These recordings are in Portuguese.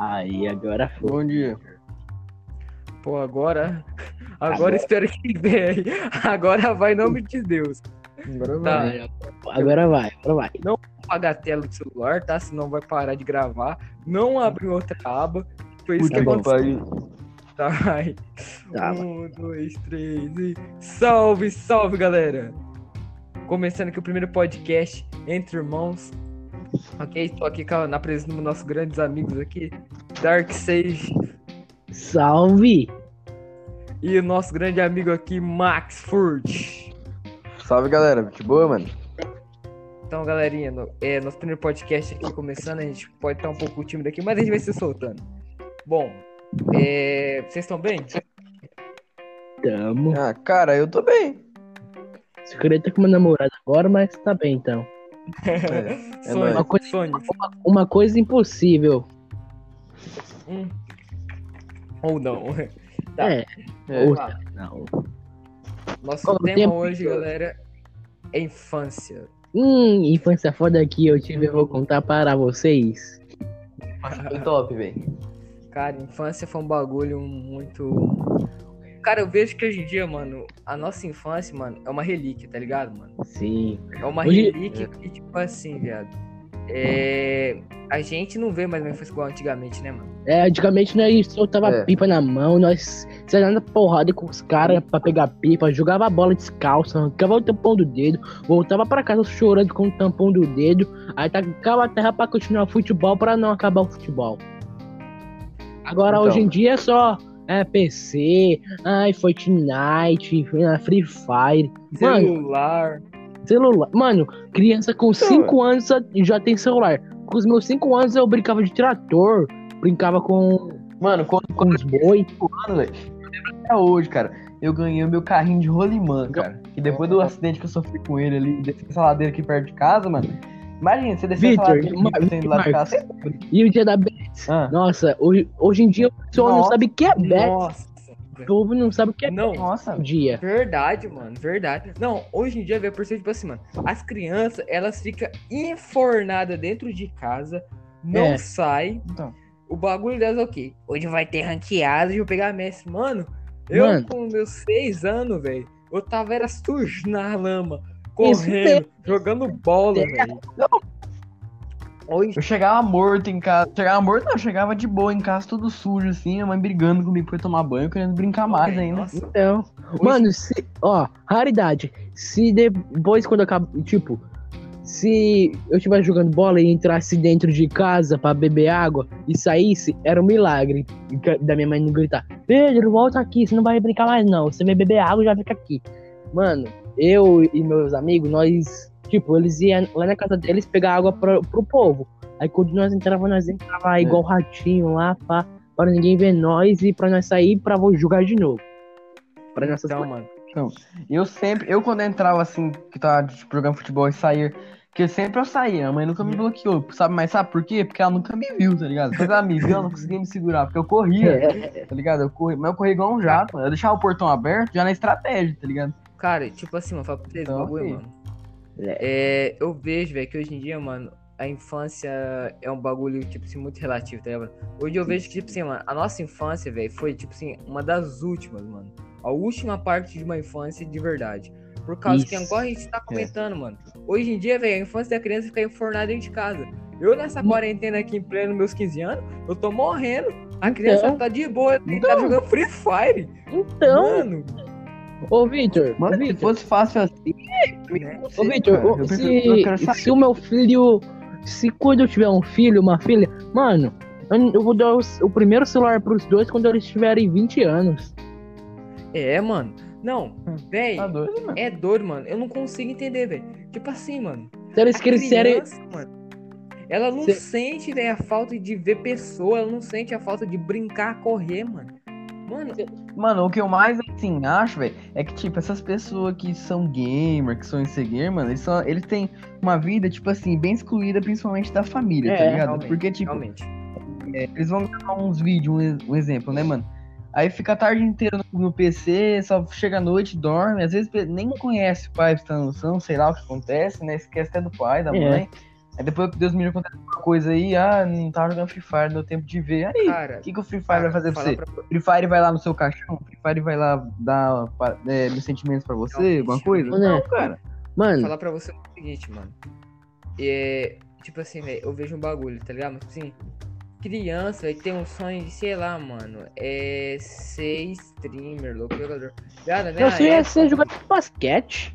Aí, agora foi. Bom dia. Pô, agora. Agora, Agora. espero que venha. Agora vai em nome de Deus. Agora Tá. vai. Agora vai, agora vai. Não apagar a tela do celular, tá? Senão vai parar de gravar. Não abrir outra aba. Foi isso Puta que aconteceu. Tá, vai. Tá, um, dois, três e. Salve, salve, galera! Começando aqui o primeiro podcast entre irmãos. Ok? Estou aqui na presença dos nossos grandes amigos aqui, Dark Sage Salve! e o nosso grande amigo aqui, Max Furt. Salve, galera. De boa, mano? Então, galerinha, no, é, nosso primeiro podcast aqui começando, a gente pode estar um pouco tímido aqui, mas a gente vai se soltando. Bom, é, vocês estão bem? Tamo. Ah, cara, eu tô bem. Se queria ter com meu namorado agora, mas tá bem então. É, é Sônia, nóis. Sônia. Uma coisa impossível. Hum. Ou não. Tá. É, É. outra, não. Nosso Qual tema tempo? hoje, galera, é infância. Hum, infância foda que eu tive, eu vou contar para vocês. Foi top, velho. Cara, infância foi um bagulho muito. Cara, eu vejo que hoje em dia, mano, a nossa infância, mano, é uma relíquia, tá ligado, mano? Sim. É uma Hoje- relíquia que, tipo assim, viado. É. A gente não vê mais uma infância igual antigamente, né, mano? É, antigamente nós soltava É. pipa na mão, nós saía na porrada com os caras pra pegar pipa, jogava a bola descalço, arrancava o tampão do dedo, voltava pra casa chorando com o tampão do dedo, aí tacava a terra pra continuar o futebol pra não acabar o futebol. Agora Então. hoje em dia é só é, PC, ai, Fortnite, ah, Free Fire. Mano, Celular. celular. Mano, criança com Então, 5 anos já- tem celular. Com os meus 5 anos eu brincava de trator, brincava com, Mano, quando, com quando os boi. eu ano, velho, eu lembro até hoje, cara, eu ganhei o meu carrinho de rolimã, cara. Que depois do acidente que eu sofri com ele ali, descer essa ladeira aqui perto de casa, mano. Imagina, você descer essa Vitor, ladeira Ma- aqui, tem do lado de casa. E o dia da Bet. Ah, Nossa, hoje, hoje em dia o pessoal não sabe o que é Bet. Nossa. O povo não sabe o que é Não, nossa. Dia. Verdade, mano, verdade. Não, hoje em dia, velho, por ser tipo assim, mano, as crianças, elas ficam enfornadas dentro de casa, não É. sai. Então. O bagulho delas é o quê? Hoje vai ter ranqueado, eu pegar a Messi. Mano, eu Mano. com meus seis anos, velho, eu tava era sujo na lama, correndo, jogando bola, velho. Hoje, Eu chegava morto em casa. Chegava morto, não, eu chegava de boa em casa, todo sujo, assim, a mãe brigando comigo pra eu tomar banho, querendo brincar mais ainda. Nossa, Então, mano, se, ó, raridade. Se depois, quando acaba, tipo, se eu estivesse jogando bola e entrasse dentro de casa pra beber água e saísse, era um milagre da minha mãe não gritar: Pedro, volta aqui, você não vai brincar mais não. Você vai beber água, já fica aqui. Mano, eu e meus amigos, nós, tipo, eles iam lá na casa deles pegar água pro, pro povo. Aí quando nós entrávamos, nós entrava igual ratinho lá, pra, pra ninguém ver nós e pra nós sair pra jogar de novo. Pra nossas então, mano. E eu sempre, eu quando entrava assim, que tava tipo, jogando futebol e saía, que sempre eu saía, a mãe nunca me bloqueou, sabe? Mas sabe por quê? Porque ela nunca me viu, tá ligado? Quando ela me viu, ela não conseguia me segurar, porque eu corria, tá ligado? Eu corri, mas eu corri igual um jato, mano. eu deixava o portão aberto já na estratégia, tá ligado? Cara, tipo assim, mano, fala pra vocês, Então, bagulho, mano. É, eu vejo, velho, que hoje em dia, mano, a infância é um bagulho, tipo assim, muito relativo, tá ligado? Hoje eu vejo que, tipo assim, mano, a nossa infância, velho, foi, tipo assim, uma das últimas, mano. A última parte de uma infância de verdade. Por causa que, Isso. agora a gente tá comentando, mano. Hoje em dia, velho, a infância da criança fica enfornada dentro de casa. Eu, nessa quarentena aqui, em pleno meus 15 anos, eu tô morrendo. A criança Então. tá de boa, tá Então. jogando Free Fire. Então, Mano, ô Vitor, Mano, ô se fosse fácil assim, ô Vitor, cara, ô, eu se, eu se o meu filho, se quando eu tiver um filho, uma filha, mano, eu, vou dar os- o primeiro celular pros dois quando eles tiverem 20 anos. É, mano. Não, véi, tá doido, mano. é doido, mano. Eu não consigo entender, velho. Tipo assim, mano. Se eles crescerem, ela não Se- sente, velho, a falta de ver pessoa, ela não sente a falta de brincar, correr, mano. Mano, Mano, o que eu mais, assim, acho, velho, é que, tipo, essas pessoas que são gamer, que são gamer, mano, eles, são, eles têm uma vida, tipo assim, bem excluída, principalmente da família, tá É, ligado? realmente, Porque, tipo, é, eles vão gravar uns vídeos, um, um exemplo, né, mano? Aí fica a tarde inteira no, no PC, só chega à noite, dorme, às vezes nem conhece o pai, ter noção, sei lá o que acontece, né? Esquece até do pai, da É. Aí depois que Deus me livre acontece uma coisa aí, ah, não tava jogando Free Fire, não deu tempo de ver. Aí, Cara, o que, que o Free Fire cara, vai fazer pra você? pra- Free Fire vai lá no seu caixão? Free Fire vai lá dar é, meus sentimentos pra você? Realmente, alguma coisa? né? Não, cara. Mano, falar pra você o seguinte, mano. É, tipo assim, velho, eu vejo um bagulho, tá ligado? Mas, tipo assim, criança, velho, tem um sonho de, sei lá, mano, é ser streamer, louco, jogador. Ligado, né? eu só ia É, ser jogador de basquete.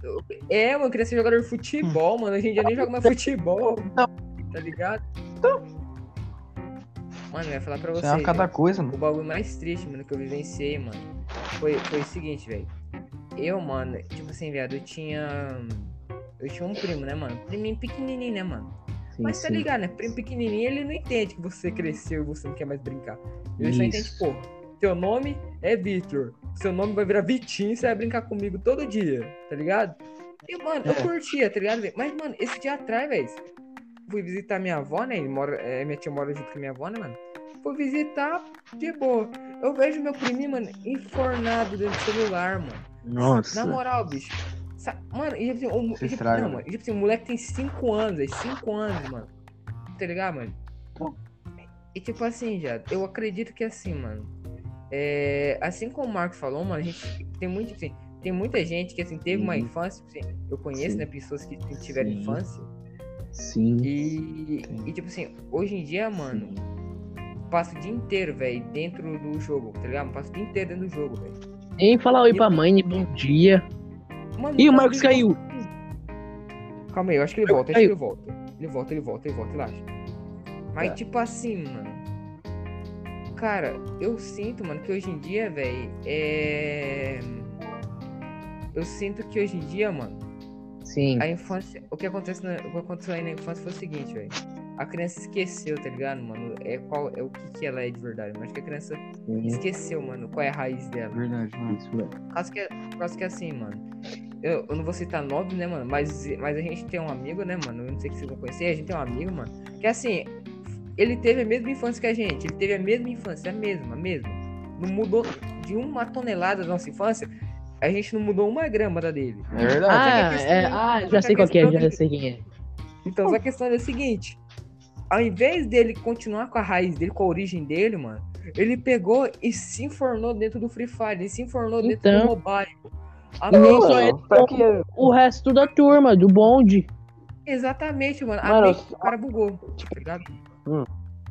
É, mano, eu queria ser jogador de futebol, mano. Hoje em dia eu nem jogo mais futebol. Tá ligado? Mano, eu ia falar pra você. é uma cada coisa, O mano. bagulho mais triste, mano, que eu vivenciei, mano, foi, foi o seguinte, velho. Eu, mano, tipo assim, viado, eu tinha. Eu tinha um primo, né, mano? Priminho pequenininho, né, mano? Sim, Mas tá sim. ligado, né? Primo pequenininho, ele não entende que você cresceu e você não quer mais brincar. Ele só entende, Isso. pô, teu nome é Victor. Seu nome vai virar Vitinho você vai brincar comigo todo dia, tá ligado? E, mano, eu É. curtia, tá ligado? Mas, mano, esse dia atrás, velho, fui visitar minha avó, né? Ele mora, é, minha tia mora junto com a minha avó, né, mano? Fui visitar de boa. Eu vejo meu priminho, mano, enfornado dentro do celular, mano. Nossa. Na moral, bicho. Mano, e, tipo, assim, o, Se tipo, estraga, não, mano. e, tipo assim, o moleque tem 5 anos, velho. 5 anos, mano. Tá ligado, mano? E tipo assim, já, eu acredito que assim, mano. É, assim como o Marco falou, mano, a gente tem muito, assim, tem muita gente que assim, teve uma Uhum. infância, tipo assim, eu conheço, Sim. né, pessoas que tiveram Sim. infância. Sim. E, e tipo assim, hoje em dia, mano, passo o dia inteiro, velho, dentro do jogo, tá ligado? Passo o dia inteiro dentro do jogo, velho. Nem falar oi pra mãe, bom dia. Mano, Ih, o não, Marcos caiu. Calma aí, eu acho que ele volta, acho que ele volta. Ele volta, ele volta, ele volta, relaxa. Mas, Tá. tipo assim, mano. Cara, eu sinto, mano, que hoje em dia, velho, é. Eu sinto que hoje em dia, mano, Sim. a infância. O que, acontece na... o que aconteceu aí na infância foi o seguinte, velho. A criança esqueceu, tá ligado, mano? É, qual... é o que, que ela é de verdade. Mas acho que a criança Sim. esqueceu, mano, qual é a raiz dela. Verdade, mano. Isso mesmo. Por causa que, por causa que assim, mano. Eu, eu não vou citar nomes, né, mano? Mas, mas a gente tem um amigo, né, mano? Eu não sei se vocês vão conhecer. A gente tem um amigo, mano. Que assim, ele teve a mesma infância que a gente. Ele teve a mesma infância, a mesma, a mesma. Não mudou de uma tonelada da nossa infância. A gente não mudou uma grama da dele. É verdade. Ah, questão- é, ah, já sei qual que é, questão já sei quem é. Então, a questão é a seguinte: ao invés dele continuar com a raiz dele, com a origem dele, mano, ele pegou e se enfornou dentro do Free Fire, ele se enfornou dentro do Então. mobile. A E nem mente- só ele, pra que... O resto da turma, do bonde. Exatamente, mano. A Mano, mente do cara bugou, tá ligado?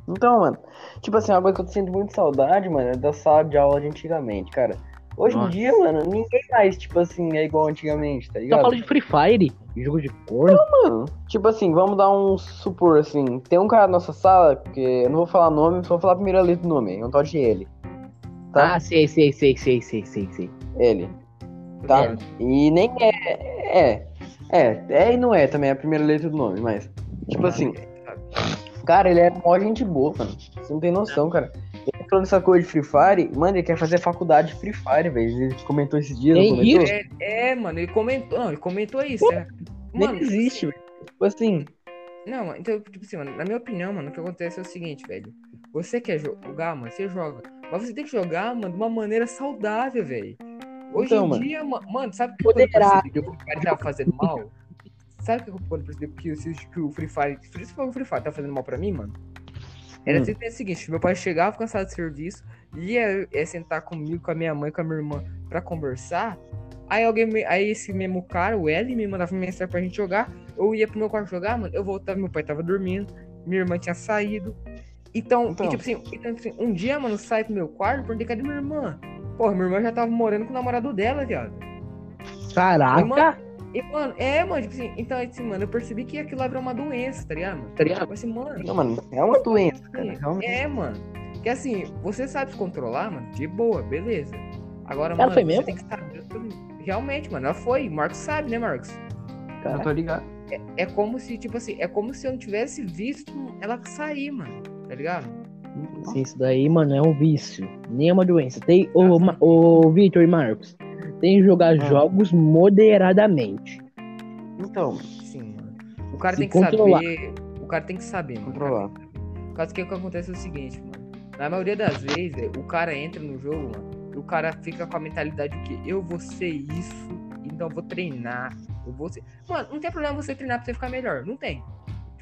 Então, mano, tipo assim, uma coisa que eu sinto muito saudade, mano, é da sala de aula de antigamente, cara. Hoje em Nossa. dia, mano, ninguém mais, tipo assim, é igual antigamente, tá ligado? fala de Free Fire, jogo de corno. Mano, tipo assim, vamos dar um supor, assim, tem um cara na nossa sala, que eu não vou falar nome, só vou falar a primeira letra do nome, é um tal de ele. Tá? Ah, sei, sei, sei, sei, sei, sei, sei. Ele. Tá? Ele. E nem é. É. É, é e não é também a primeira letra do nome, mas. Tipo assim, cara, ele é mó gente boa, mano. Você não tem noção, cara. Ele entrou nessa coisa de Free Fire, mano, ele quer fazer faculdade de Free Fire, velho. Ele comentou esses dias, não comentou? isso? É, é, mano, ele comentou. Não, ele comentou isso. é. Nem Mano, existe, velho. Tipo assim, Não, então, tipo assim, mano, na minha opinião, mano, o que acontece é o seguinte, velho. Você quer jogar, mano, você joga. Mas você tem que jogar, mano, de uma maneira saudável, velho. Hoje Então, em mano. dia, ma- mano, sabe que quando eu percebi que o Free Fire tava fazendo mal? Sabe que eu- quando eu percebi que, o- que o Free Fire, principalmente o Free Fire, tá fazendo mal pra mim, mano? Era Hum. sempre o seguinte, meu pai chegava cansado de serviço, ia, ia sentar comigo, com a minha mãe, com a minha irmã, pra conversar. Aí alguém, me- aí esse mesmo cara, o L, me mandava mensagem pra gente jogar. Eu ia pro meu quarto jogar, mano, eu voltava, meu pai tava dormindo, minha irmã tinha saído. Então, Então. E, tipo assim, então, assim, um dia, mano, eu saí pro meu quarto, perguntei cadê minha irmã? Porra, minha irmã já tava morando com o namorado dela, viado. Caraca! E, mano, é, mano, tipo assim, então, assim, mano, eu percebi que aquilo lá virou uma doença, tá ligado? mano? Tá ligado? Tipo assim, mano, não, mano, é uma doença, cara. Realmente. É, mano. Que assim, você sabe se controlar, mano, de boa, beleza. Agora, Ela mano, foi você mesmo? tem que saber. Realmente, mano, ela foi. O Marcos sabe, né, Marcos? Eu tô ligado. É como se, tipo assim, é como se eu não tivesse visto ela sair, mano. Tá ligado? Sim, Isso daí, mano, é um vício. Nem é uma doença. Tem o, Ma- o Victor e Marcos. Tem que jogar Ah. jogos moderadamente. Então, Sim, mano. O cara Se tem que controlar. saber. O cara tem que saber, mano. Controlar. Por causa que o que acontece é o seguinte, mano. Na maioria das vezes, o cara entra no jogo, mano, e o cara fica com a mentalidade de que eu vou ser isso, então eu vou treinar. Eu vou ser. Mano, não tem problema você treinar pra você ficar melhor. Não tem.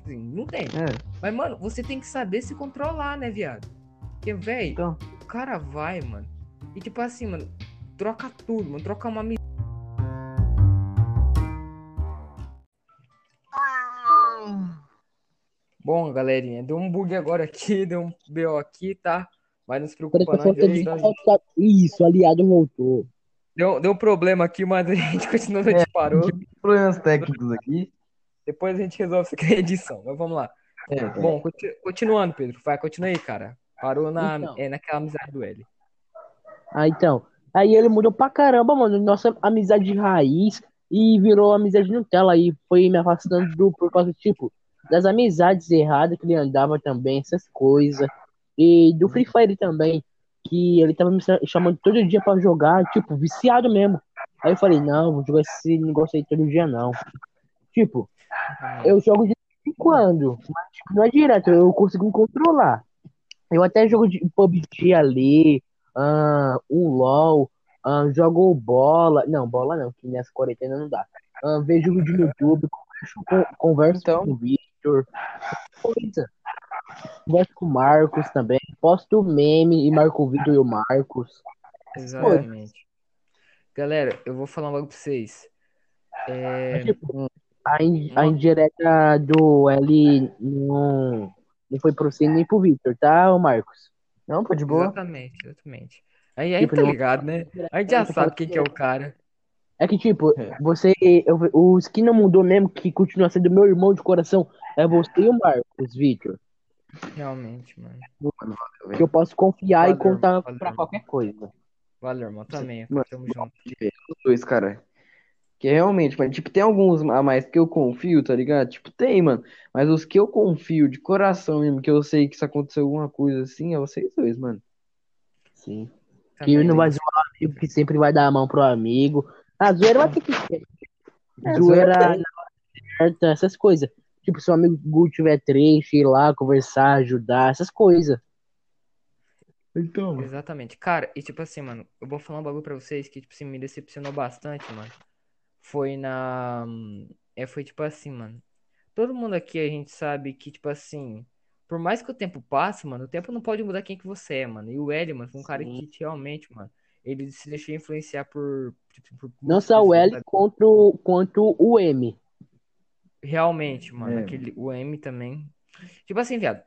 Tipo assim, não tem. É. Mas, mano, você tem que saber se controlar, né, viado? Porque, velho, Então. o cara vai, mano. E tipo assim, mano, troca tudo, mano. Troca uma amizade. Bom, galerinha, deu um bug agora aqui, deu um BO aqui, tá? Mas não se preocupa, não. gente. Isso, aliado voltou. Deu, deu um problema aqui, mas a gente continua, a gente parou. Problemas técnicos aqui. Depois a gente resolve isso aqui na edição. Mas vamos lá. É, cara. Bom, conti- continuando, Pedro. Vai, continua aí, cara. Parou na, Então. é, naquela amizade do L. Ah, então. Aí ele mudou pra caramba, mano. Nossa amizade de raiz e virou amizade Nutella. Aí foi me afastando do, por causa, tipo, das amizades erradas que ele andava também, essas coisas. E do Free Fire também. Que ele tava me chamando todo dia pra jogar, tipo, viciado mesmo. Aí eu falei, não, vou jogar esse negócio aí todo dia não. Tipo, eu jogo de vez em quando, mas tipo, não é direto, eu consigo me controlar. Eu até jogo de PUBG ali, um LOL, ah, jogo bola. Não, bola não, que nessa quarentena não dá. Ah, vejo vídeo no YouTube, converso com, converso Então. com o Victor, coisa. Converso com o Marcos também. Posto meme e marco o Victor e o Marcos. Exatamente. Galera, eu vou falar bagulho pra vocês. É, Mas, tipo, a, in- a indireta do L não, não foi pro você nem pro Victor, tá, Marcos? Não, pô, de boa. exatamente, exatamente. Aí, aí Tipo, tá ligado, né? A gente já sabe quem que é o cara. É que, tipo, É. você. Eu, o skin não mudou mesmo, que continua sendo meu irmão de coração. É você e o Marcos, Victor. Realmente, mano. Que eu posso confiar e Valeu, contar valeu. pra qualquer coisa. Valeu, irmão. Também. Mano, Tamo junto. Os dois, cara. Que realmente, mano, tipo, tem alguns a mais que eu confio, tá ligado? Tipo, tem, mano. Mas os que eu confio de coração mesmo, que eu sei que se aconteceu alguma coisa assim, é vocês dois, mano. Sim. Que Também. não vai zoar o amigo, que sempre vai dar a mão pro amigo. A zoeira vai ter que ser. É, zoeira na hora certa, essas coisas. Tipo, se o amigo Gu tiver triste, ir lá conversar, ajudar, essas coisas. Então, Exatamente. Cara, e tipo assim, mano, eu vou falar um bagulho pra vocês que, tipo assim, me decepcionou bastante, mano. Foi na. É, foi tipo assim, mano. Todo mundo aqui a gente sabe que, tipo assim, por mais que o tempo passe, mano, o tempo não pode mudar quem que você é, mano. E o L, mano, foi um cara Sim. que realmente, mano, ele se deixou influenciar por. tipo, por Não só o L quanto, quanto o M. Realmente, mano, É. aquele, o M também. Tipo assim, viado.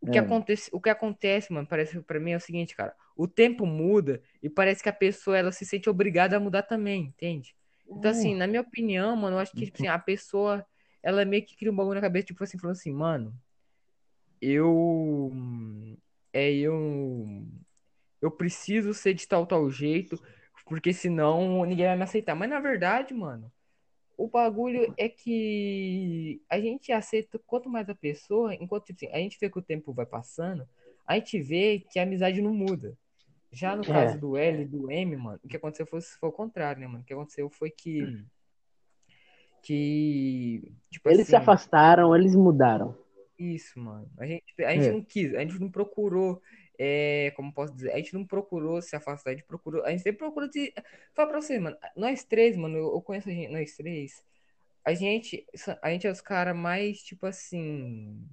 O que É. acontece, o que acontece, mano, parece pra mim é o seguinte, cara. O tempo muda e parece que a pessoa ela se sente obrigada a mudar também, entende? Então, assim, na minha opinião, mano, eu acho que, tipo assim, a pessoa, ela meio que cria um bagulho na cabeça, tipo assim, falando assim, mano, eu. É, eu. Eu preciso ser de tal, tal jeito, porque senão ninguém vai me aceitar. Mas na verdade, mano, o bagulho é que a gente aceita quanto mais a pessoa, enquanto tipo assim, a gente vê que o tempo vai passando, a gente vê que a amizade não muda. Já no É. caso do L e do M, mano, o que aconteceu foi, foi o contrário, né, mano? O que aconteceu foi que. Que. Tipo Eles se assim, afastaram, eles mudaram. isso, mano. A gente, a gente É. não quis, a gente não procurou, é, como posso dizer, a gente não procurou se afastar, a gente procurou, a gente sempre procurou se. Fala pra você, mano, nós três, mano, eu, eu conheço a gente, nós três, a gente, a gente é os caras mais, tipo assim,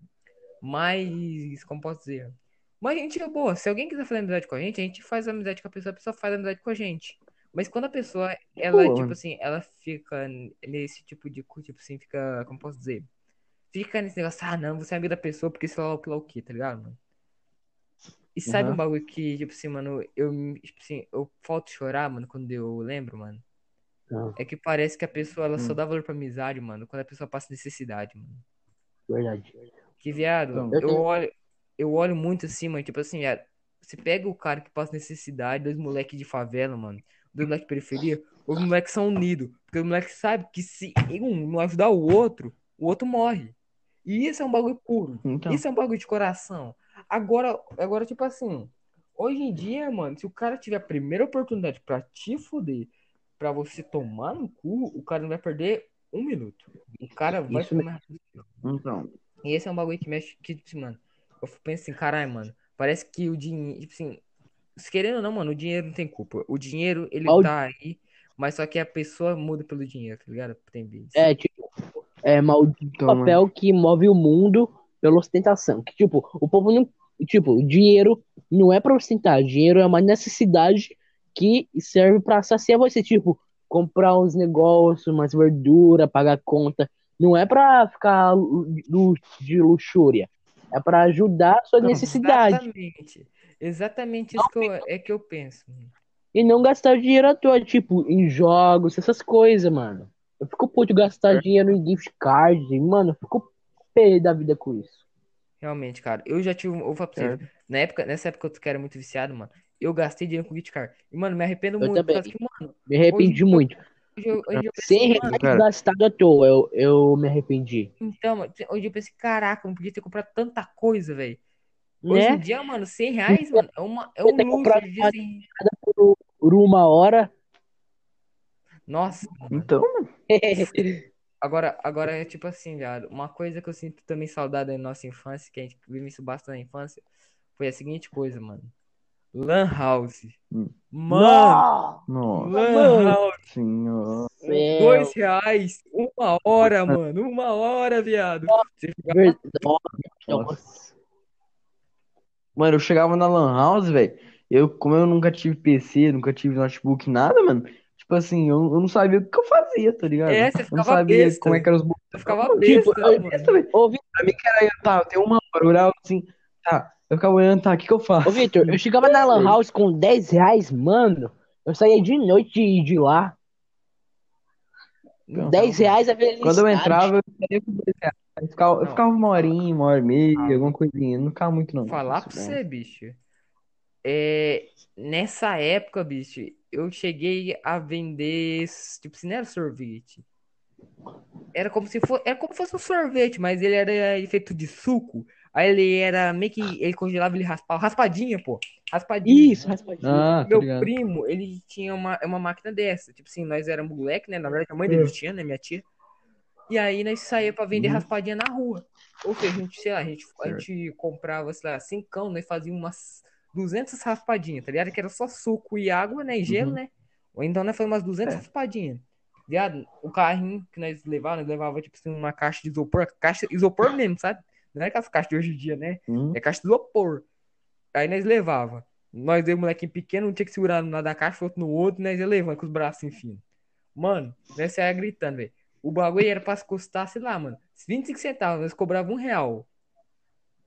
mais, como posso dizer, mas a gente é boa, se alguém quiser fazer amizade com a gente, a gente faz amizade com a pessoa, a pessoa faz amizade com a gente. Mas quando a pessoa, ela, Boa, tipo assim, ela fica nesse tipo de, co- tipo assim, fica, como posso dizer, fica nesse negócio, ah, não, você é amigo da pessoa porque sei lá o que lá o que, tá ligado, mano? E sabe Uhum. um bagulho que, tipo assim, mano, eu, tipo assim, eu falto chorar, mano, quando eu lembro, mano? Não, É que parece que a pessoa, ela só Hum. dá valor pra amizade, mano, quando a pessoa passa necessidade, mano. verdade. Que, viado, Então. eu Eu tenho- olho, eu olho muito assim, mano, tipo assim, viado, você pega o cara que passa necessidade, dois moleques de favela, mano, dois moleques de periferia, os moleques são unidos, porque os moleques sabem que se um não ajudar o outro, o outro morre. E isso é um bagulho puro. Então, Isso é um bagulho de coração. Agora, agora, tipo assim, hoje em dia, mano, se o cara tiver a primeira oportunidade pra te fuder, pra você tomar no cu, o cara não vai perder um minuto. O cara vai Isso mais rápido. então. E esse é um bagulho que mexe, que, mano, eu penso assim, caralho, mano, parece que o dinheiro, tipo assim, se querendo ou não, mano, o dinheiro não tem culpa. O dinheiro, ele o- tá aí, mas só que a pessoa muda pelo dinheiro, tá ligado? Tem. É, tipo, é maldito Então, mano. papel que move o mundo pela ostentação. Que, tipo, o povo não. Tipo, dinheiro não é pra ostentar. Dinheiro é uma necessidade que serve pra saciar você. Tipo, comprar uns negócios, umas verduras, pagar conta. Não é pra ficar de luxúria. É pra ajudar a sua necessidade. Exatamente. Exatamente isso que eu, é que eu penso. E não gastar dinheiro à toa, tipo, em jogos, essas coisas, mano. Eu fico puto gastar dinheiro em gift card, mano. Eu fico pé da vida com isso. Realmente, cara. Eu já tive. Eu falar pra vocês. Na época, nessa época eu era muito viciado, mano. Eu gastei dinheiro com gift card. E, mano, me arrependo Eu muito. também. Que, mano, Me arrependi eu- muito. hoje eu, hoje eu 100 pensei, mano, reais gastado à toa, eu, eu me arrependi. então, mano, hoje eu pensei, caraca, eu não podia ter comprado tanta coisa, velho. Hoje em Né? dia, mano, 100 reais, mano, é, uma, é um luxo. Hoje em assim, Por, por uma hora. Nossa, mano. Então, Agora, agora é tipo assim, viado. Uma coisa que eu sinto também saudade da nossa infância, que a gente vive isso bastante na infância, foi a seguinte coisa, mano. Lan House. Hum. Mano, nossa Lan House. senhora. Céu. Dois reais, uma hora, mano. Uma hora, viado. Você Verdade. Nossa. Mano, eu chegava na Lan House, velho. Eu, como eu nunca tive PC, nunca tive notebook, nada, mano. Tipo assim, eu, eu não sabia o que eu fazia, tá ligado? É, você eu não ficava sabia besta. como é que eram os botões. Eu ficava Tipo, besta, eu- mano. besta. Ô, Pra mim que era eu, tá, eu tenho uma hora, eu olhava assim, tá. Eu ficava olhando, tá, o que que eu faço? ô, Vitor, eu chegava na Lan House com 10 reais, mano. Eu saía de noite de, de lá. Então, 10 reais a felicidade. Quando eu entrava, eu saía com dois reais. Eu ficava, eu Não. ficava uma horinha, uma hora e meia, Ah. alguma coisinha. Não ficava muito, não. Falar pra você, bicho. É, nessa época, bicho, eu cheguei a vender, tipo, assim, não era sorvete. Era como se fosse, era como se fosse um sorvete, mas ele era feito de suco. Aí ele era meio que, ele congelava, ele raspava, raspadinha, pô. Raspadinha. Isso, raspadinho. Ah, tá Meu ligado. primo, ele tinha uma, uma máquina dessa. Tipo assim, nós éramos moleque, né? Na verdade, a mãe dele É. tinha, né? Minha tia. E aí nós saía pra vender Uhum. raspadinha na rua. Ou seja, a gente, sei lá, a gente, a gente comprava, sei lá, cincão, nós fazíamos umas 200 raspadinhas, tá ligado? Que era só suco e água, né? E gelo, Uhum. né? Ou então nós fazíamos umas 200 É. raspadinhas. Viado, o carrinho que nós levávamos, nós levava, tipo assim, uma caixa de isopor, caixa isopor mesmo, sabe? Não é aquelas caixas de hoje em dia, né? Hum, É caixa de isopor. Aí nós levava. Nós, dois molequinho pequeno, um tinha que segurar um lado da caixa, o outro no outro, nós ia levando com os braços enfiando. Mano, nós saia gritando, velho. O bagulho era pra custar, sei lá, mano, 25 centavos, nós cobrava um real.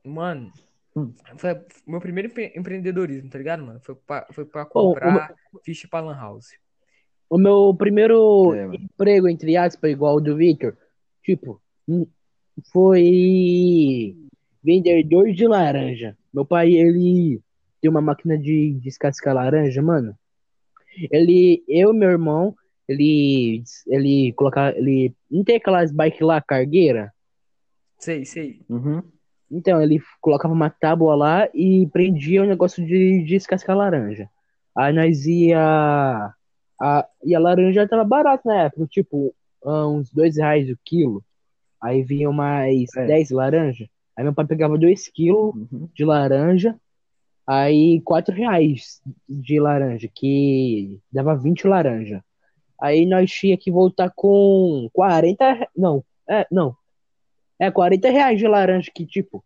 Mano, Hum. foi meu primeiro empre- empreendedorismo, tá ligado, mano? Foi pra, foi pra comprar ficha pra Lan House. O meu primeiro É, emprego, entre aspas, igual o do Victor, tipo, foi vendedor de laranja. Meu pai, ele tem uma máquina de descascar laranja, mano. Ele, eu e meu irmão, ele, ele colocar, ele, não tem aquelas bike lá, cargueira? Sei, sei. Uhum. Então, ele colocava uma tábua lá e prendia o negócio de descascar laranja. Aí nós ia. A, e a laranja tava barata na época, tipo, ah, uns dois reais o quilo. Aí vinham mais É. 10 laranja. Aí meu pai pegava dois quilos Uhum. de laranja. Aí quatro reais de laranja, que dava 20 laranja. Aí nós tinha que voltar com 40. re- Não, é, não. É 40 reais de laranja, que tipo,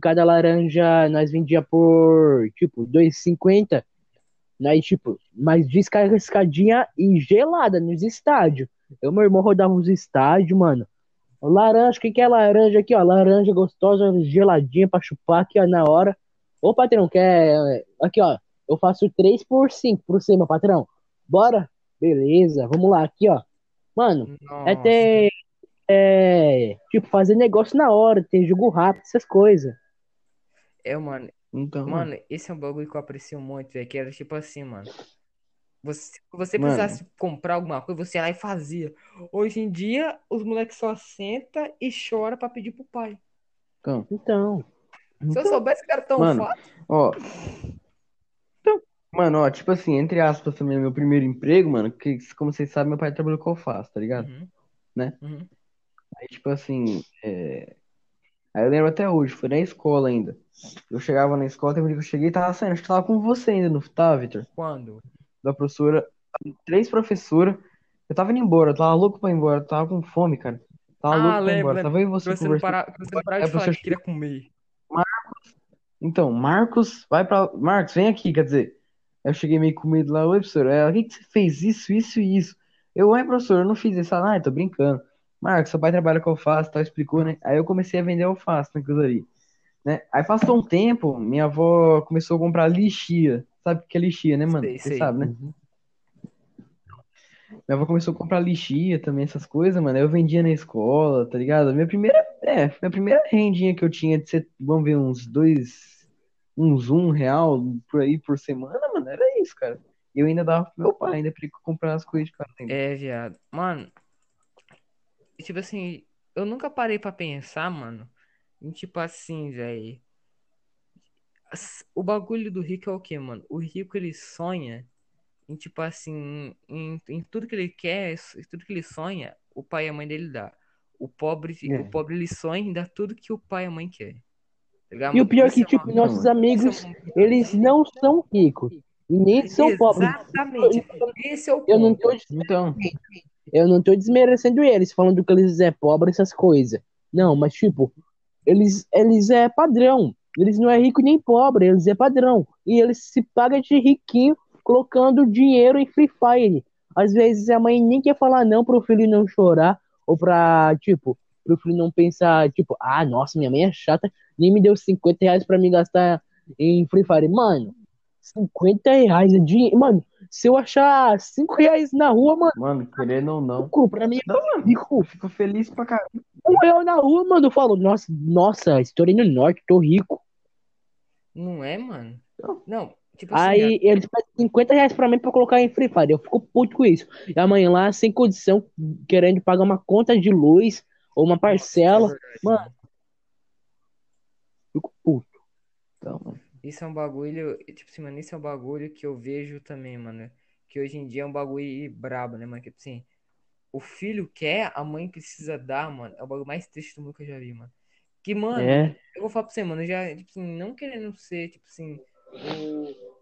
cada laranja nós vendia por tipo 2,50. Nós, tipo, mas descascadinha e gelada nos estádios. Eu meu irmão rodava os estádios, mano. Laranja, o que, que é laranja aqui, ó? Laranja gostosa, geladinha pra chupar aqui, ó, na hora. Ô, patrão, quer. Aqui, ó. Eu faço 3 por 5 por cima, patrão. Bora? Beleza, vamos lá, aqui, ó. Mano, é Nossa. ter. É. Tipo, fazer negócio na hora, ter jogo rápido, essas coisas. É, mano, Então, Mano, esse é um bagulho que eu aprecio muito, velho. Que era tipo assim, mano. Você, se você Mano. precisasse comprar alguma coisa, você ia lá e fazia. Hoje em dia, os moleques só senta e chora pra pedir pro pai. então, Então. Se eu soubesse que era tão Mano, fácil. ó. Então, mano, ó, tipo assim, entre aspas também, meu primeiro emprego, mano, que como vocês sabem, meu pai trabalhou com alface, tá ligado? Uhum. Né? Uhum. Aí, tipo assim, é... Aí eu lembro até hoje, foi na escola ainda. Eu chegava na escola, teve um dia que eu cheguei e tava saindo, acho que tava com você ainda, não tava, Vitor? Quando? Da professora, três professoras. Eu tava indo embora, eu tava louco pra ir embora, eu tava com fome, cara. Tá ah, louco pra ir lembra, embora. lembra. Tava eu você você conversando. que você não parava É, de falar que queria comer. Então, Marcos, vai pra. Marcos, vem aqui, quer dizer. Eu cheguei meio com medo lá, oi, professor. Ela, o que que você fez? Isso, isso e isso. Eu, ai, professor, eu não fiz isso. Ela, ah, tô brincando. Marcos, seu pai trabalha com alface, tal, explicou, né? Aí eu comecei a vender alface na cruzaria, né? Aí passou um tempo, minha avó começou a comprar lixia. Sabe o que é lixia, né, mano? Sei, Você sei. sabe, né? Minha avó começou a comprar lixia também, essas coisas, mano. Eu vendia na escola, tá ligado? Minha primeira, é, minha primeira rendinha que eu tinha de ser, vamos ver, uns dois, uns um real por aí por semana, mano, era isso, cara. E eu ainda dava pro meu pai, ainda pra ele comprar as coisas de casa ainda. É, viado. Mano, tipo assim, eu nunca parei pra pensar, mano, em tipo assim, velho. O bagulho do rico é o quê, mano? O rico ele sonha em tipo assim, em, em tudo que ele quer, em tudo que ele sonha, o pai e a mãe dele dá. O pobre, É. o pobre ele sonha em dar tudo que o pai e a mãe quer. Tá E o pior é que, é tipo, uma- nossos amigos, eles não são ricos. E nem são pobres. Exatamente. Esse é o Eu não ponto. tô, Então, eu não tô desmerecendo eles, falando que eles é pobre, essas coisas. Não, mas tipo, eles, eles é padrão. Eles não é rico nem pobre, eles é padrão. E eles se pagam de riquinho colocando dinheiro em Free Fire. Às vezes a mãe nem quer falar não pro filho não chorar, ou pra, tipo, pro filho não pensar, tipo, ah, nossa, minha mãe é chata, nem me deu 50 reais pra me gastar em Free Fire. Mano, 50 reais é dinheiro. Mano, se eu achar 5 reais na rua, mano, mano, querendo ou não, rico, pra mim Não, é rico. fico feliz pra caramba. Um real na rua, mano, eu falo, nossa, nossa, estourei no norte, tô rico. Não é, mano? Não. Não, tipo assim, Aí eles pedem 50 reais pra mim pra colocar em Free Fire. Eu fico puto com isso. E amanhã lá, sem condição, querendo pagar uma conta de luz ou uma parcela. é Mano, fico puto. Então, mano. Isso é um bagulho, tipo assim, mano, isso é um bagulho que eu vejo também, mano. Que hoje em dia é um bagulho brabo, né, mano? Que, tipo assim, o filho quer, a mãe precisa dar, mano. É o bagulho mais triste do mundo que eu já vi, mano. Que, mano, É, eu vou falar pra você, mano, eu já, tipo assim, não querendo ser, tipo assim,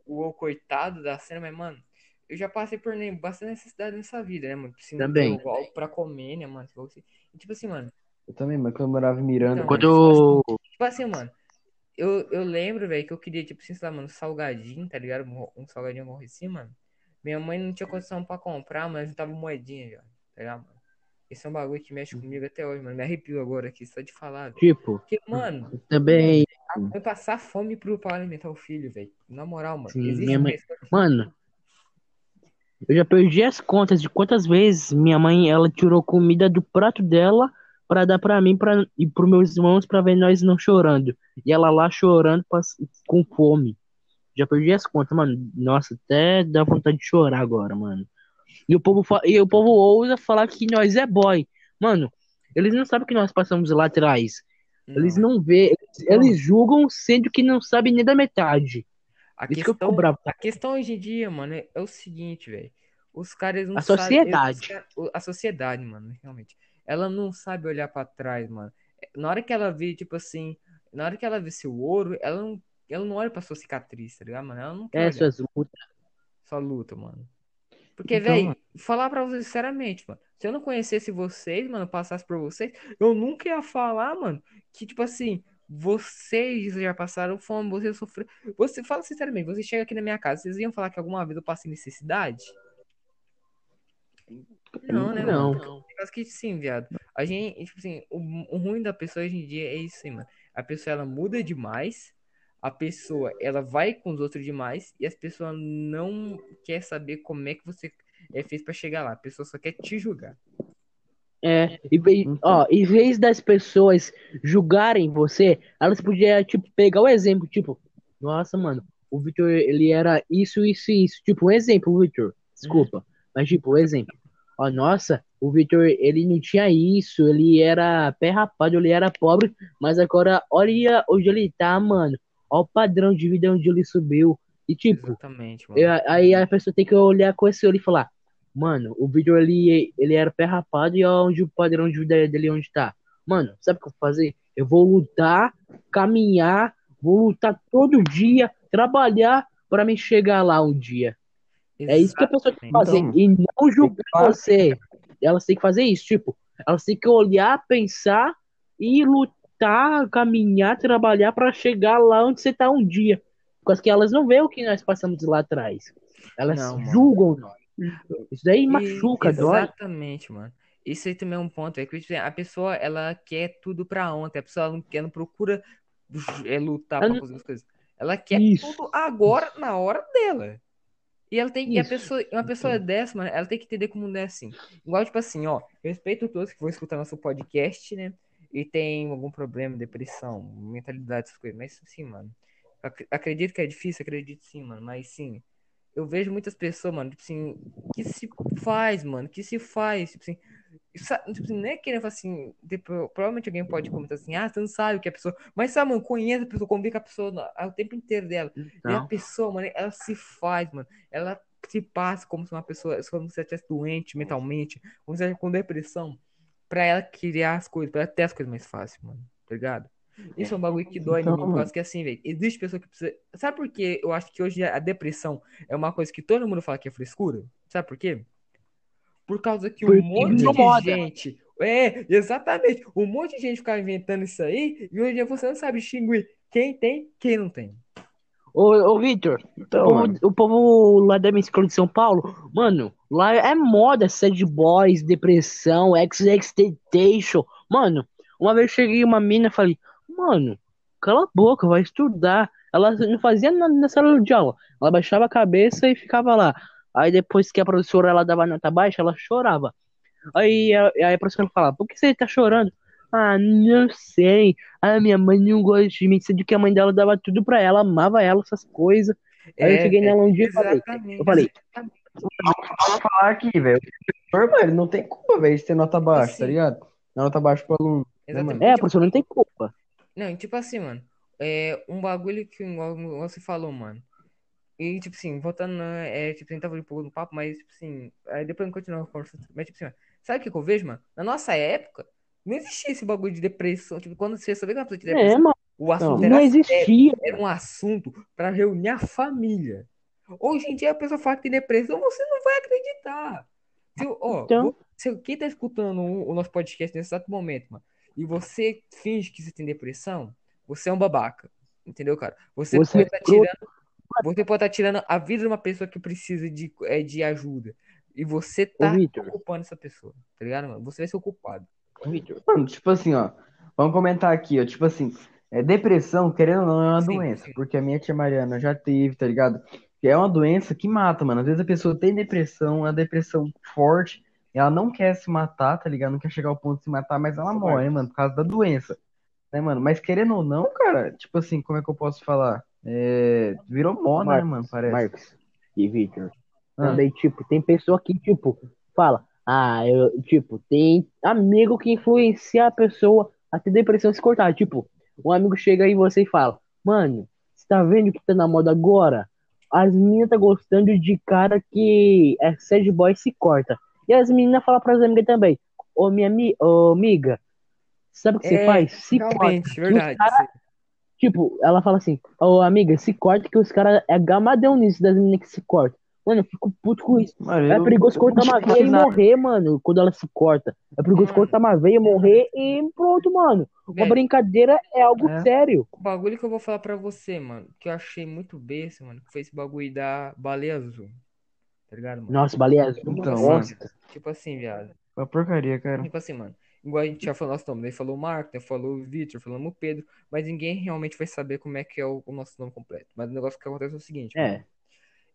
o, o coitado da cena, mas, mano, eu já passei por bastante necessidade nessa vida, né, mano? Tipo assim, Também. ter algo pra comer, né, mano? Tipo assim, tipo assim, mano, Eu também, mas quando eu morava em Miranda, Então, quando. Tipo assim, mano. Eu, eu lembro, velho, que eu queria, tipo assim, sei lá, mano, salgadinho, tá ligado? Um salgadinho morro assim, mano. Minha mãe não tinha condição pra comprar, mas não tava moedinha já, tá ligado, mano? Esse é um bagulho que mexe comigo até hoje, mano. Me arrepio agora aqui, só de falar, velho. Tipo, Porque, mano, também. vai passar fome pro pra alimentar o filho, velho. Na moral, mano. Sim, existe minha mãe- Mano, eu já perdi as contas de quantas vezes minha mãe ela tirou comida do prato dela pra dar pra mim pra, e pros meus irmãos pra ver nós não chorando. E ela lá chorando pass- com fome. Já perdi as contas, mano. Nossa, até dá vontade de chorar agora, mano. E o povo, e o povo ousa falar que nós é boy. Mano, eles não sabem que nós passamos lá atrás. Eles Não, não vê, eles, eles julgam sendo que não sabem nem da metade. A Isso que eu questão, bravo. a questão hoje em dia, mano, é, é o seguinte, velho. Os caras não A sabem. sociedade. A sociedade, mano, realmente. Ela não sabe olhar pra trás, mano. Na hora que ela vê, tipo assim, na hora que ela vê seu ouro, ela não, ela não olha pra sua cicatriz, tá ligado, mano? Ela não quer É, olhar suas lutas. sua luta, mano. Porque, Então, velho, falar pra vocês sinceramente, mano. Se eu não conhecesse vocês, mano, passasse por vocês, eu nunca ia falar, mano, que, tipo assim, vocês já passaram fome, vocês sofreram. Você fala sinceramente, você chega aqui na minha casa, vocês iam falar que alguma vez eu passei necessidade? Não, né, Não. mano? Que sim, viado. A gente, tipo assim, o, o ruim da pessoa hoje em dia é isso aí, mano. A pessoa ela muda demais, a pessoa ela vai com os outros demais e as pessoas não quer saber como é que você é, fez pra chegar lá. A pessoa só quer te julgar. É, e, ó, em vez das pessoas julgarem você, elas podiam, tipo, pegar o exemplo, tipo, nossa, mano, o Victor, ele era isso, isso isso. Tipo, um exemplo, Victor, desculpa, mas tipo, um exemplo. Ó, nossa, o Victor, ele não tinha isso, ele era pé rapado, ele era pobre, mas agora, olha onde ele tá, mano. Ó o padrão de vida onde ele subiu. E tipo, Exatamente, mano. eu- aí a pessoa tem que olhar com esse olho e falar, mano, o vídeo ele, ele era pé rapado e ó, onde o padrão de vida dele onde tá. Mano, sabe o que eu vou fazer? Eu vou lutar, caminhar, vou lutar todo dia, trabalhar pra me chegar lá um dia. É isso que a pessoa tem que fazer. Exatamente. E não julgar Claro. você. Elas têm que fazer isso, tipo, Elas têm que olhar, pensar e lutar, caminhar, trabalhar pra chegar lá onde você tá um dia. Porque elas não veem o que nós passamos lá atrás. Elas Não, julgam nós. Isso daí E- machuca, dói. Exatamente, mano. Isso aí também é um ponto. É que tipo, a pessoa, ela quer tudo pra ontem. A pessoa não quer, não procura é, lutar não- fazer as coisas. Ela quer Isso. tudo agora, na hora dela. E ela tem, e a pessoa, uma pessoa dessa, mano, ela tem que entender como não é assim. Igual, tipo assim, ó, eu respeito todos que vão escutar nosso podcast, né? E tem algum problema, depressão, mentalidade, essas coisas. Mas assim, mano, ac- acredito que é difícil, acredito sim, mano. Mas sim, eu vejo muitas pessoas, mano, tipo assim, que se faz, mano, que se faz, tipo assim, tipo assim, não é falar assim, provavelmente alguém pode comentar assim, ah, você não sabe o que é a pessoa, mas sabe, mano, conhece a pessoa, convive com a pessoa o tempo inteiro dela. E a Não. pessoa, mano, ela se faz, mano, ela se passa como se uma pessoa, como se ela estivesse doente mentalmente, como se ela com depressão, pra ela criar as coisas, pra ela ter as coisas mais fácil, mano, tá ligado? Isso é um bagulho que dói Então, em mim, por causa que assim, velho, existe pessoa que precisa. Sabe por que eu acho que hoje a depressão é uma coisa que todo mundo fala que é frescura? Sabe por quê? Por causa que um monte de incomoda. gente. É, exatamente. Um monte de gente ficava inventando isso aí e hoje em dia você não sabe distinguir quem tem quem não tem. Ô, ô Victor, Então, o, o povo lá da minha escola de São Paulo, mano, lá é moda, sad boys, depressão, ex-expectation. Mano, uma vez cheguei uma mina e falei, mano, cala a boca, vai estudar. Ela não fazia nada na sala de aula. Ela baixava a cabeça e ficava lá. Aí depois que a professora ela dava nota baixa, ela chorava. Aí a, aí a professora falava, por que você tá chorando? Ah, não sei. Ah, minha mãe não gosta de mim. Sendo que a mãe dela dava tudo pra ela, amava ela, essas coisas. Aí eu cheguei é, nela um dia e falei, exatamente. eu falei, Vou falar aqui, velho. Professor, mano, não tem culpa, velho, de ter nota baixa, tá Assim. ligado? Dar Nota baixa pro aluno. né? Exatamente. é, a Tipo, professora não tem culpa. Não, e tipo assim, mano. É um bagulho que igual igual você falou, mano. E, tipo assim, voltando, né, é, tipo, a gente tava um pouco no papo, mas, tipo assim, aí depois a gente continua a conversa. Mas, tipo assim, mano, sabe o que que eu vejo, mano? Na nossa época, não existia esse bagulho de depressão. Tipo, quando você sabia que uma pessoa tinha É, depressão, o assunto não era existia. era um assunto pra reunir a família. Hoje em dia a pessoa fala que tem depressão, você não vai acreditar. Se, ó, Então. se quem tá escutando o, nosso podcast nesse exato momento, mano, e você finge que você tem depressão, você é um babaca. Entendeu, cara? Você, Você pode é estar escroto. tirando, você pode estar tirando a vida de uma pessoa que precisa de, é, de ajuda. E você tá ocupando essa pessoa, tá ligado, mano? Você vai ser ocupado. Victor, Mano, tipo assim, ó. Vamos comentar aqui, ó. Tipo assim, é, depressão, querendo ou não, é uma Sim, doença. sim. Porque a minha tia Mariana já teve, tá ligado? Que é uma doença que mata, mano. Às vezes a pessoa tem depressão, uma depressão forte, e ela não quer se matar, tá ligado? Não quer chegar ao ponto de se matar, mas ela morre, mano? Por causa da doença. Né, mano? Mas querendo ou não, cara, tipo assim, como é que eu posso falar? É, virou moda, né, mano? Parece. Marcos e Victor. Ah. Também, tipo, tem pessoa que, tipo, fala, ah, eu, tipo, tem amigo que influencia a pessoa a ter depressão e se cortar. Tipo, um amigo chega aí você e fala, mano, você tá vendo o que tá na moda agora? As meninas tá gostando de cara que é sad boy e se corta. E as meninas falam pras amigas também, ô minha ô, amiga, sabe o que você É, faz? Se corta. Verdade. cara- Tipo, ela fala assim, ô amiga, se corta que os caras é gamadão nisso das meninas que se cortam. Mano, eu fico puto com isso. Mano, É eu- perigoso eu cortar uma veia e nada. morrer, mano, quando ela se corta. É perigoso Mano. cortar uma veia, morrer e pronto, mano. Uma brincadeira é algo É. sério. O bagulho que eu vou falar pra você, mano, que eu achei muito besta, mano, que foi esse bagulho da baleia azul. Tá ligado, mano? Nossa, baleia azul. Então, nossa. Tipo assim, viado. Uma porcaria, cara. Tipo assim, mano. Igual a gente já falou nosso nome. Daí falou o Marco, falou o Victor, falamos o Pedro. Mas ninguém realmente vai saber como é que é o, o nosso nome completo. Mas o negócio que acontece é o seguinte, mano.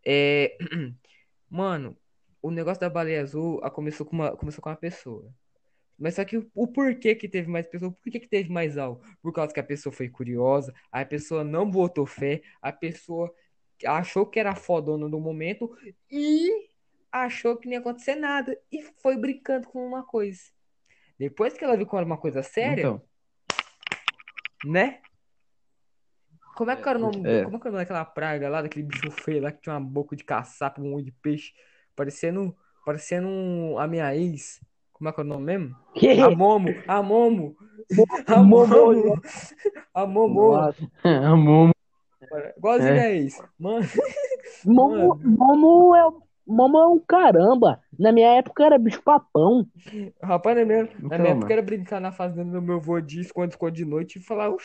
É. Mano, o negócio da baleia azul começou com uma, começou com uma pessoa. Mas só que o, o porquê que teve mais pessoas, por que que teve mais algo? Por causa que a pessoa foi curiosa, a pessoa não botou fé, a pessoa achou que era fodona no momento e achou que não ia acontecer nada e foi brincando com uma coisa. Depois que ela viu que era uma coisa séria, Então, né? Como é que era o nome, É. como é que era o nome daquela praga lá, daquele bicho feio lá que tinha uma boca de caçapa, um olho de peixe, parecendo, parecendo um, a minha ex. Como é que é o nome mesmo? Que? A Momo, a Momo, a Momo. Momo, a Momo, Nossa. amor. igualzinho É. a ex. Mano, Momo, Momo é o mamão, caramba. Na minha época era bicho papão. Rapaz, na minha, na Então, minha época mano. era brincar na fazenda do meu avô de esconde-esconde de noite e falar, o!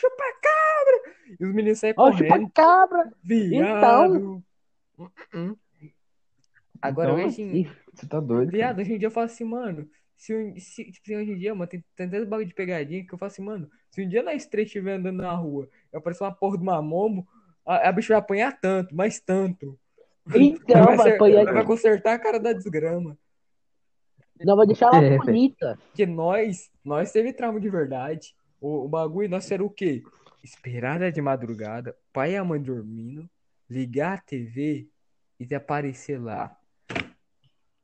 E os meninos saíam Ó, correndo. chupa-cabra. Viado! Hum, hum. Agora Então, hoje em, Ih, Você tá doido? viado, hoje em dia eu falo assim, mano, se, um- se tipo assim, hoje em dia, mano, tem, tem tanto bagulho de pegadinha que eu falo assim, mano, se um dia nós três estiver andando na rua e aparecer uma porra de uma momo, a, a bicha vai apanhar tanto, mas tanto. Então, vai, vai ser- apanhar. vai consertar a cara da desgrama. Não vai deixar ela É, bonita. Porque nós, nós teve trauma de verdade. O, o bagulho nosso era o quê? Esperar de madrugada, pai e a mãe dormindo, ligar a TV e aparecer lá.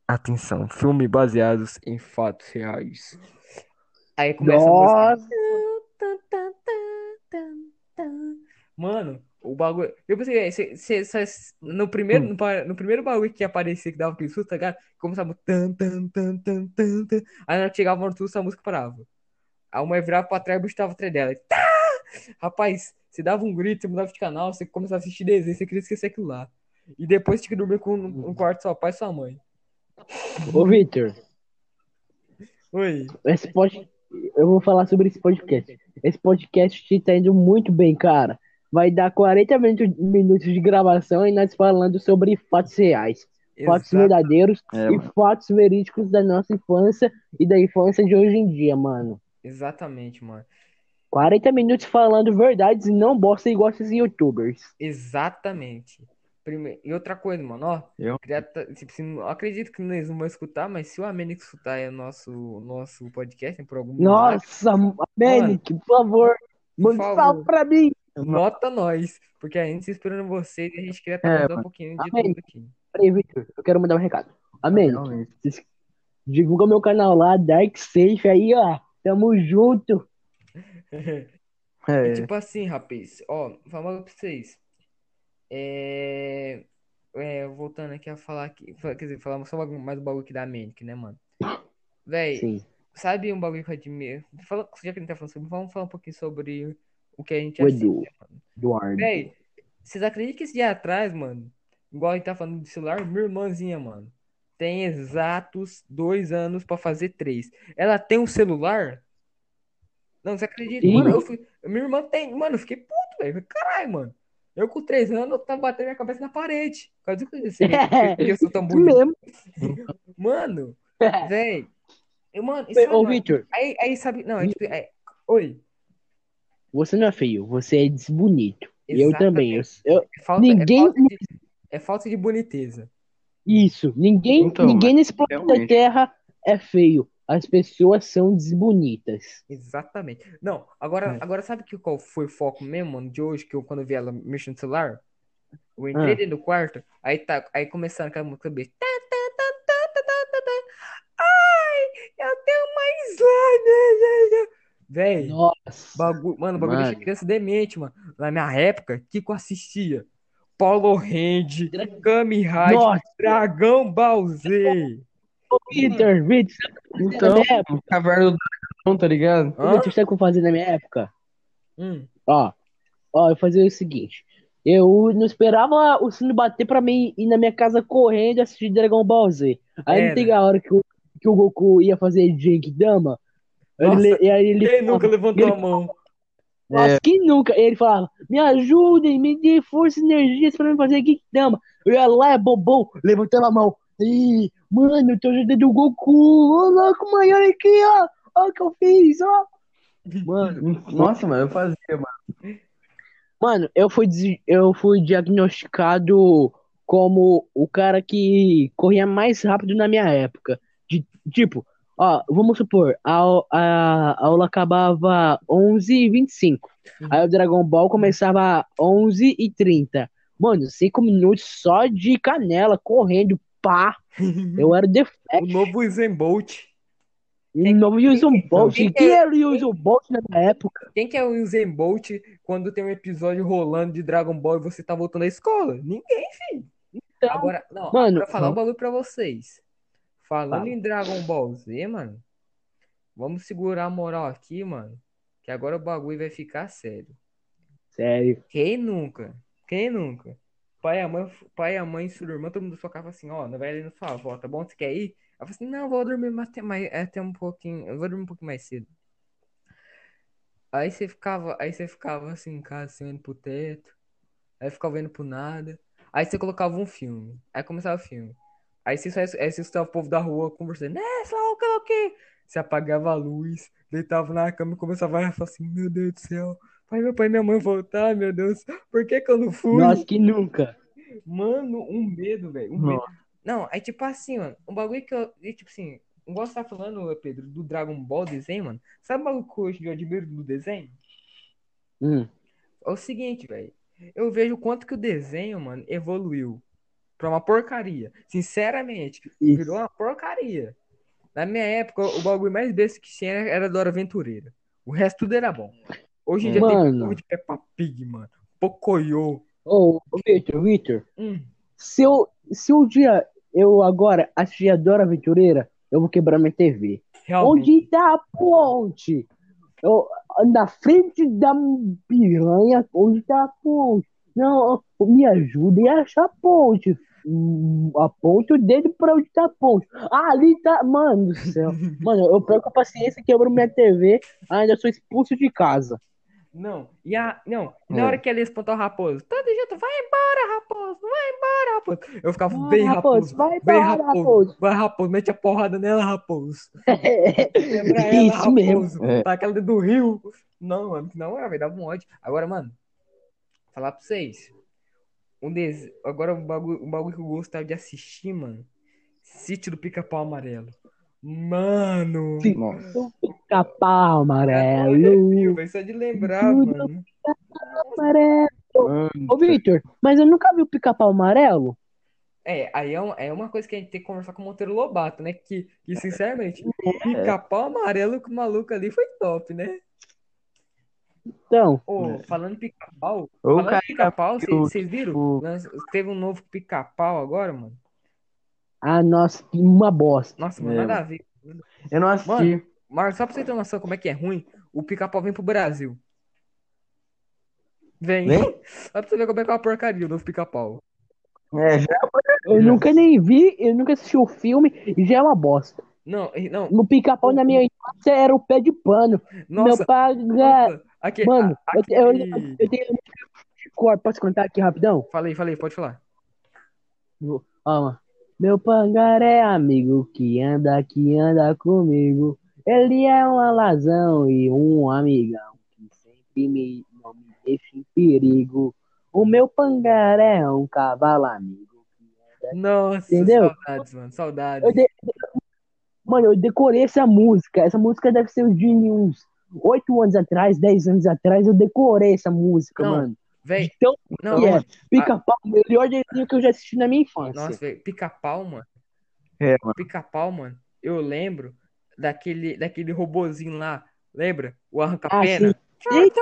Atenção, filme baseados em fatos reais. Aí começa a música. Nossa. Mano, o bagulho. Eu pensei, cê- cê- cê- no, primeiro, no, pa- no primeiro bagulho que aparecia, que dava aquele susto, tá ligado? Começava. Tan, tan, tan, tan, tan, tan. Aí nós chegava no susto, a música parava. A mulher virava pra trás e o bicho tava atrás dela. Tá! Rapaz, você dava um grito, você mudava de canal, você começava a assistir desenho, você queria esquecer aquilo lá. E depois tinha que dormir com um, quarto só pai e sua mãe. Ô, Victor, Oi. esse pod... eu vou falar sobre esse podcast. Esse podcast tá indo muito bem, cara. Vai dar 40 minutos, minutos de gravação e nós falando sobre fatos reais, fatos Exato. verdadeiros É, e mano. fatos verídicos da nossa infância e da infância de hoje em dia, mano. Exatamente, mano. 40 minutos falando verdades e não bosta igual esses youtubers. Exatamente. Prime- E outra coisa, mano, ó. Eu? tipo eu acredito que eles não vão escutar, mas se o Amenix escutar é nosso, nosso podcast, por algum Nossa, Manic, por favor, manda favor. salve pra mim. nota nós. Porque a gente se esperando vocês e a gente queria estar É, contando um mano. pouquinho de Amém. tudo aqui. Peraí, Victor, eu quero mandar um recado. Amém. Realmente. Divulga meu canal lá, Dark Safe aí, ó. Tamo junto. E É, tipo assim, rapaz, ó, falar pra vocês. É... é, voltando aqui a falar aqui, quer dizer, falar só mais um bagulho aqui da Manic, né, mano? Véi, Sim. sabe um bagulho que eu admiro? Fala, já que a gente tá falando sobre, vamos falar um pouquinho sobre o que a gente O assiste, Edu. né, mano? Eduardo. Véi, vocês acreditam que esse dia atrás, mano, igual a gente tá falando de celular, minha irmãzinha, mano, tem exatos dois anos pra fazer três. Ela tem um celular? Não, você acredita? Ih. Mano, eu fui, minha irmã tem, mano, eu fiquei puto, velho. Caralho, mano. Eu com três anos, eu tava batendo minha cabeça na parede. Por causa disso, porque eu sou tão bonito. mesmo. Mano, velho. eu- Mano, isso Ô, Victor, aí, aí, sabe, não, é tipo, é- oi. você não é feio, você é desbonito. E eu também. Eu, eu- É falta, Ninguém- é falta de, é falta de boniteza. isso. Ninguém, Então, ninguém nesse planeta realmente. Terra é feio. As pessoas são desbonitas. Exatamente. Não, agora, É. agora sabe que qual foi o foco mesmo, mano, de hoje, que eu, quando eu vi ela mexendo no celular? Eu entrei Ah. dentro do quarto, aí tá, aí começando aquela música beijo. Tá, tá, tá. Ai, eu tenho mais slime. Véi, Nossa. bagulho, mano, bagulho Mano. deixa criança demente, mano. Na minha época, o que eu assistia? Paulo Rende, Kami Dragão Ball Z. Que eu fazia Então? Caverna do Dragão, tá ligado? Hã? Victor, sabe o que eu fazia na minha época? Hum, Ó, ó, eu fazia o seguinte. Eu não esperava o sino bater pra mim ir na minha casa correndo e assistir Dragon Ball Z. Aí não tem a hora que o, que o Goku ia fazer Genkidama. Nossa, Ele, e aí ele Quem nunca levantou ele- a mão? Nossa, quem nunca? Ele falava, me ajudem, me dê força e energias pra mim fazer Genkidama. Eu ia lá, bobão, levantava a mão. Ih, mano, eu tô ajudando o Goku. Ô, louco, mãe, olha aqui, ó. Olha o que eu fiz, ó. Mano, Nossa, mano, eu fazia, mano. Mano, eu fui, eu fui diagnosticado como o cara que corria mais rápido na minha época. De, tipo, ó, vamos supor, a, a, a aula acabava 11h25. Aí o Dragon Ball começava 11h30. Mano, 5 minutos só de canela, correndo, pá. Eu era The O novo Usain Bolt. o novo Usain Bolt. quem que Quem é- era o Usain Bolt na minha época? Quem que é o Usain Bolt quando tem um episódio rolando de Dragon Ball e você tá voltando à escola? Ninguém, filho. Então, Agora, não, mano, agora falar um bagulho pra vocês. Falando Fala. em Dragon Ball Z, mano, vamos segurar a moral aqui, mano, que agora o bagulho vai ficar sério. sério. Quem nunca? Quem nunca? Pai, a mãe, pai, a mãe, sua irmã, todo mundo só ficava assim, ó, não vai ali na sua avó, tá bom? Você quer ir? Ela falou assim, não, vou dormir mais, mais, até um pouquinho, eu vou dormir um pouquinho mais cedo. Aí você ficava, aí você ficava assim em casa, assim, olhando pro teto, aí ficava vendo pro nada, aí você colocava um filme, aí começava o filme. Aí você só aí você escutava o povo da rua conversando, né, lá o que, o que. Você apagava a luz, deitava na cama e começava a falar assim, meu Deus do céu, pai, meu pai e minha mãe voltar, meu Deus, por que que eu não fui? Nossa, que nunca. Mano, um medo, velho, um medo. Não, aí tipo assim, mano, um bagulho que eu, e, tipo assim, igual você tá falando, Pedro, do Dragon Ball desenho, mano, sabe o bagulho que hoje eu admiro do desenho? Hum. É o seguinte, velho, eu vejo o quanto que o desenho, mano, evoluiu pra uma porcaria. Sinceramente, Isso. virou uma porcaria. Na minha época, o bagulho mais besta que tinha era Dora Aventureira. O resto tudo era bom. Hoje em dia tem Mano. porra de Peppa Pig, mano. Pocoyo. Ô, ô, Victor, Victor, Hum. se eu, se um dia eu agora assistir a Dora Aventureira, eu vou quebrar minha TV. Realmente. Onde tá a ponte? Eu, na frente da piranha, onde tá a ponte? Não, me ajudem a achar a ponte. Hum, Aponte o dedo pra onde tá a ponte. Ah, ali tá. Mano do céu. Mano, eu perco a paciência, quebro minha TV, ainda sou expulso de casa. Não, e a. Não, e na É. hora que ela ia espantar o raposo, todo jeito, vai embora, raposo, vai embora, raposo. Eu ficava Vai, bem raposo, raposo, vai bem embora, raposo, raposo. vai raposo, mete a porrada nela, raposo. Quebra ela, Isso mesmo. raposo. É. Tá aquela do rio. Não, mano, não era, velho, dava um ódio. Agora, mano, falar pra vocês. Um des... Agora, um bagulho, um bagulho que eu gostava de assistir, mano. Sítio do Pica-Pau Amarelo. Mano. Sim. Nossa. Capau Arrepio, amarelo, velho, Só de lembrar, Tudo. mano. amarelo. Ô, Victor, mas eu nunca vi o pica-pau amarelo. É, aí é, um- é uma coisa que a gente tem que conversar com o Monteiro Lobato, né? Que, que sinceramente, o pica-pau amarelo com o maluco ali foi top, né? Então, Ô, falando em pica-pau, falando pica-pau, vocês viram? tipo- Teve um novo pica-pau agora, mano. Ah, nossa, uma bosta. Nossa, mano, É. nada a ver. Eu não assisti. Mas só pra você ter noção como é que é ruim, o pica-pau vem pro Brasil. Vem. Vem? Só pra você ver como é que é uma porcaria o novo pica-pau. É, já Eu nunca nem vi, eu nunca assisti o filme e já é uma bosta. Não, não, No pica-pau na minha infância era o pé de pano. nossa, Meu pai. nossa, aque- Mano, a- eu, eu, eu tenho. Posso contar aqui rapidão? Falei, falei, pode falar. Mano. Meu pangaré é amigo que anda, que anda comigo. Ele é um alazão e um amigão que sempre me, não me deixa em perigo. O meu pangaré é um cavalo amigo. Nossa, Entendeu? saudades, mano, saudades. Eu de- Mano, eu decorei essa música. Essa música deve ser de uns 8 anos atrás, 10 anos atrás. Eu decorei essa música, Não, mano. Véi, Então, não, é mano, pica-pau, o melhor desenho que eu já assisti na minha infância. nossa, velho, pica-pau, mano. É, mano. Pica-pau, mano. Eu lembro daquele, daquele robozinho lá. Lembra? O Ah, arranca-pena. Gente,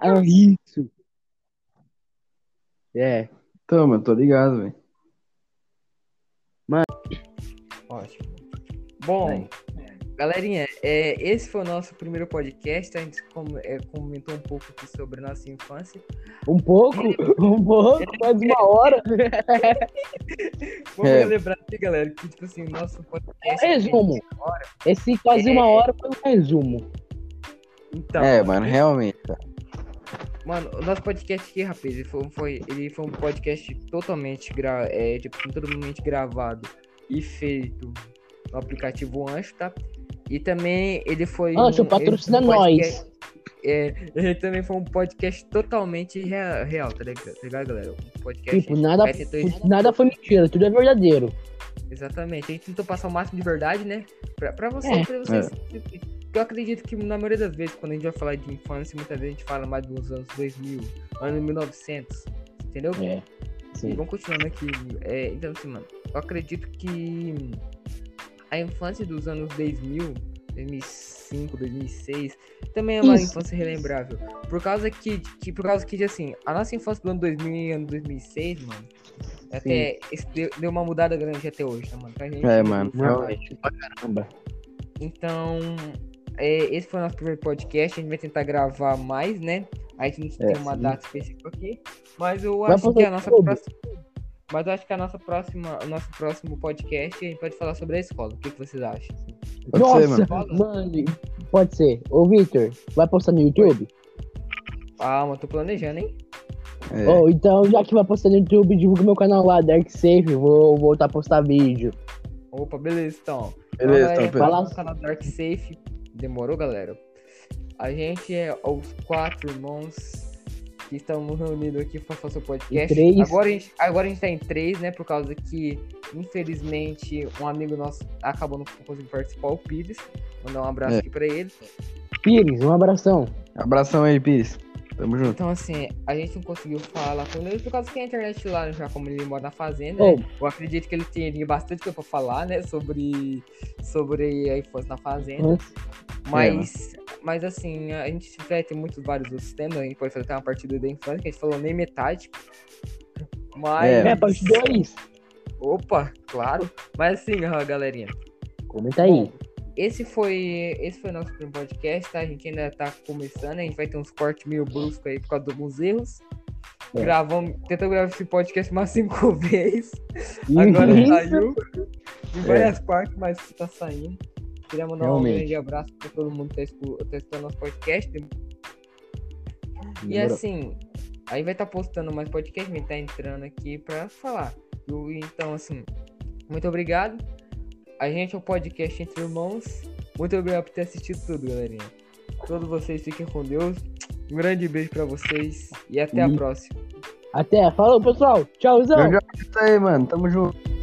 ah, isso. É. Então, mano, tô ligado, velho. Ótimo. Bom. Galerinha, é, esse foi o nosso primeiro podcast. A gente com- é, comentou um pouco aqui sobre a nossa infância. Um pouco, um pouco, mais uma hora. Vamos É. lembrar aqui, galera, que tipo assim, nosso podcast. Resumo. Esse quase uma hora foi um resumo. Então, É, mano, realmente. Mano, o nosso podcast aqui, rapaz, ele foi, foi- ele foi um podcast totalmente gra é, tipo, totalmente gravado e feito no aplicativo Ancho, tá? E também ele foi. Ancho, um- patrocina foi um podcast- nós. É, ele também foi um podcast totalmente rea- real, tá ligado, tá ligado, galera? Um podcast. Tipo, nada, tentou- nada foi mentira, tudo é verdadeiro. Exatamente. A gente tentou passar o máximo de verdade, né? Pra, pra você, É. pra vocês. Eu acredito que na maioria das vezes, quando a gente vai falar de infância, muitas vezes a gente fala mais dos anos 2000, anos 1900, entendeu? É. E Sim. vamos continuando aqui. É, então, assim, mano, eu acredito que a infância dos anos 2000, 2005, 2006, também é uma Isso. infância relembrável. Por causa que, que, por causa que, assim, a nossa infância do ano 2000 e ano 2006, mano, até deu, deu uma mudada grande até hoje, tá, mano? Pra gente, É, mano, Realmente, pra caramba. Então, é, esse foi o nosso primeiro podcast. A gente vai tentar gravar mais, né? A gente não É, tem uma sim. data específica aqui. Mas eu Vai acho que a nossa tudo. próxima. Mas eu acho que a nossa próxima, o nosso próximo podcast a gente pode falar sobre a escola. O que, que vocês acham? Pode Nossa, ser, mano. mano. Pode ser. Ô, Victor, vai postar no YouTube? Ah, mas tô planejando, hein? É. Ô, então, já que vai postar no YouTube, divulga meu canal lá, Dark Safe. Vou voltar a postar vídeo. Opa, beleza, então. Beleza, Então, então, galera, Fala- no canal Dark Safe. Demorou, galera? A gente é os quatro irmãos que estamos reunidos aqui para fazer o podcast. Em três. Agora a, gente, agora a gente tá em três, né? Por causa que, infelizmente, um amigo nosso acabou não conseguindo participar, o Pires. Mandar um abraço É. aqui pra ele. Pires, um abração. Abração aí, Pires. Tamo junto. Então, assim, a gente não conseguiu falar com ele por causa que a internet lá, já como ele mora na fazenda, Ô. né? eu acredito que ele teria bastante coisa pra falar, né? Sobre, sobre a infância na fazenda. Mas, mas assim, a gente vai ter muitos vários outros temas, a gente pode fazer até uma partida da infância, que a gente falou nem metade. Mas. É. É, parte 2. Opa, claro. Mas assim, ó, galerinha. Comenta aí. Esse foi, esse foi o nosso primeiro podcast, tá? A gente ainda tá começando, a gente vai ter uns cortes meio bruscos aí por causa de alguns erros. É. Gravamos, tentamos gravar esse podcast umas cinco vezes. Agora Isso. saiu em várias partes, mas tá saindo. Queria mandar um Realmente. grande abraço pra todo mundo que tá escu- tá escutando nosso podcast. E Demorou. assim, aí vai estar postando mais podcast, a gente tá entrando aqui pra falar. Eu- Então, assim, muito obrigado. A gente é o podcast Entre Irmãos. Muito obrigado por ter assistido tudo, galerinha. Todos vocês fiquem com Deus. Um grande beijo pra vocês e até a próxima. Até. Falou, pessoal. Tchauzão. Grande abraço aí, mano. Tamo junto.